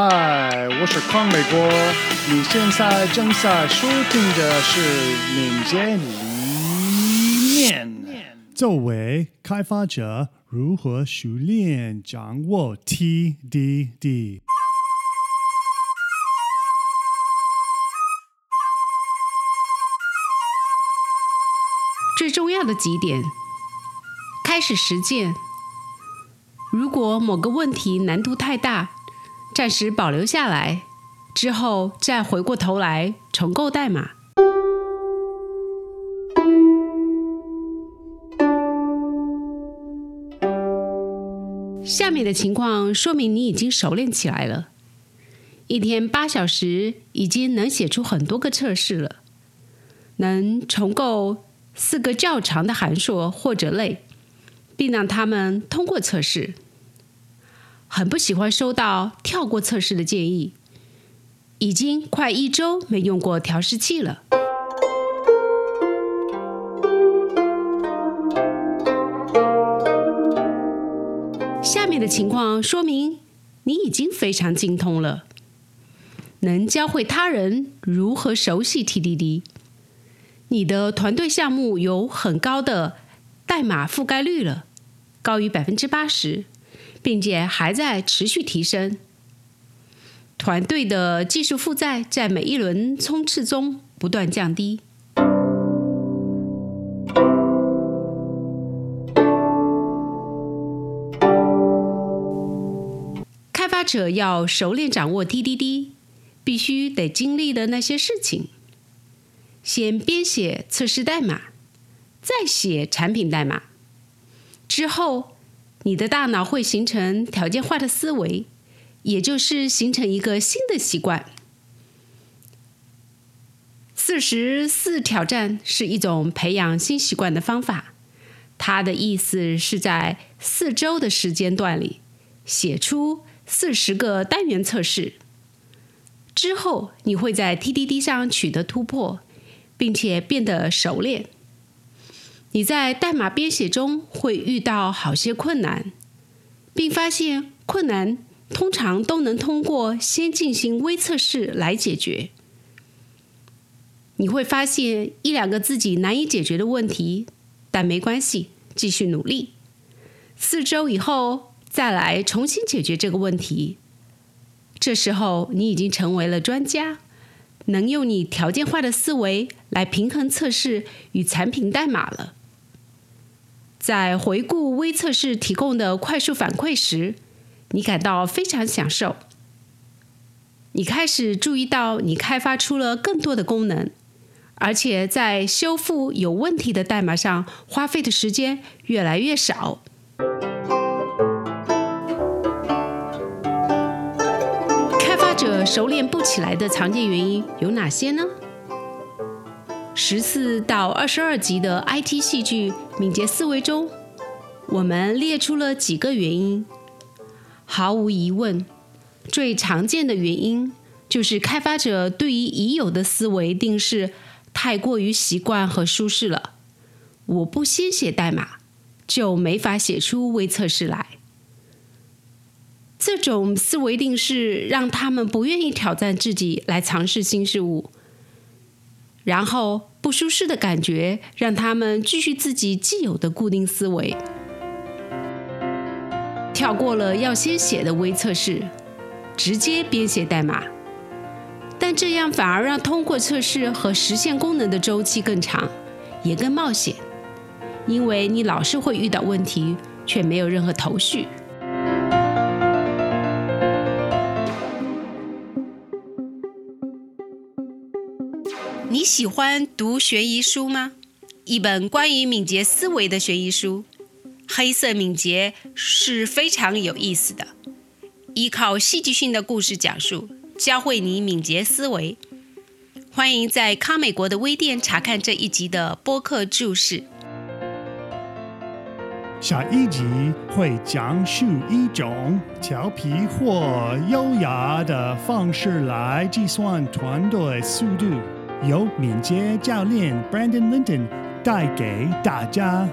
嗨，我是康美国，你现在正在收听的是民间理念。作为开发者，如何熟练掌握 TDD？最重要的几点，开始实践。如果某个问题难度太大，暂时保留下来，之后再回过头来重构代码。下面的情况说明你已经熟练起来了。一天八小时已经能写出很多个测试了，能重构。四个较长的函数或者类，并让他们通过测试。很不喜欢收到跳过测试的建议。已经快一周没用过调试器了。下面的情况说明你已经非常精通了，能教会他人如何熟悉 TDD。你的团队项目有很高的代码覆盖率了，高于百分之八十，并且还在持续提升。团队的技术负债在每一轮冲刺中不断降低。开发者要熟练掌握 TDD，必须得经历的那些事情。先编写测试代码，再写产品代码。之后，你的大脑会形成条件化的思维，也就是形成一个新的习惯。四十四挑战是一种培养新习惯的方法。它的意思是在四周的时间段里，写出四十个单元测试。之后，你会在 TDD 上取得突破。并且变得熟练。你在代码编写中会遇到好些困难，并发现困难通常都能通过先进行微测试来解决。你会发现一两个自己难以解决的问题，但没关系，继续努力。四周以后再来重新解决这个问题。这时候你已经成为了专家。能用你条件化的思维来平衡测试与产品代码了。在回顾微测试提供的快速反馈时，你感到非常享受。你开始注意到你开发出了更多的功能，而且在修复有问题的代码上花费的时间越来越少。开发者熟练不起来的常见原因有哪些呢？十四到二十二集的 IT 戏剧《敏捷思维》中，我们列出了几个原因。毫无疑问，最常见的原因就是开发者对于已有的思维定式太过于习惯和舒适了。我不先写代码，就没法写出微测试来。这种思维定式让他们不愿意挑战自己来尝试新事物，然后不舒适的感觉让他们继续自己既有的固定思维，跳过了要先写的微测试，直接编写代码。但这样反而让通过测试和实现功能的周期更长，也更冒险，因为你老是会遇到问题，却没有任何头绪。喜欢读悬疑书吗？一本关于敏捷思维的悬疑书，《黑色敏捷》是非常有意思的，依靠戏剧性的故事讲述，教会你敏捷思维。欢迎在康美国的微店查看这一集的播客注释。下一集会讲述一种调皮或优雅的方式来计算团队速度。由敏捷教练 Brandon Linton 带给大家。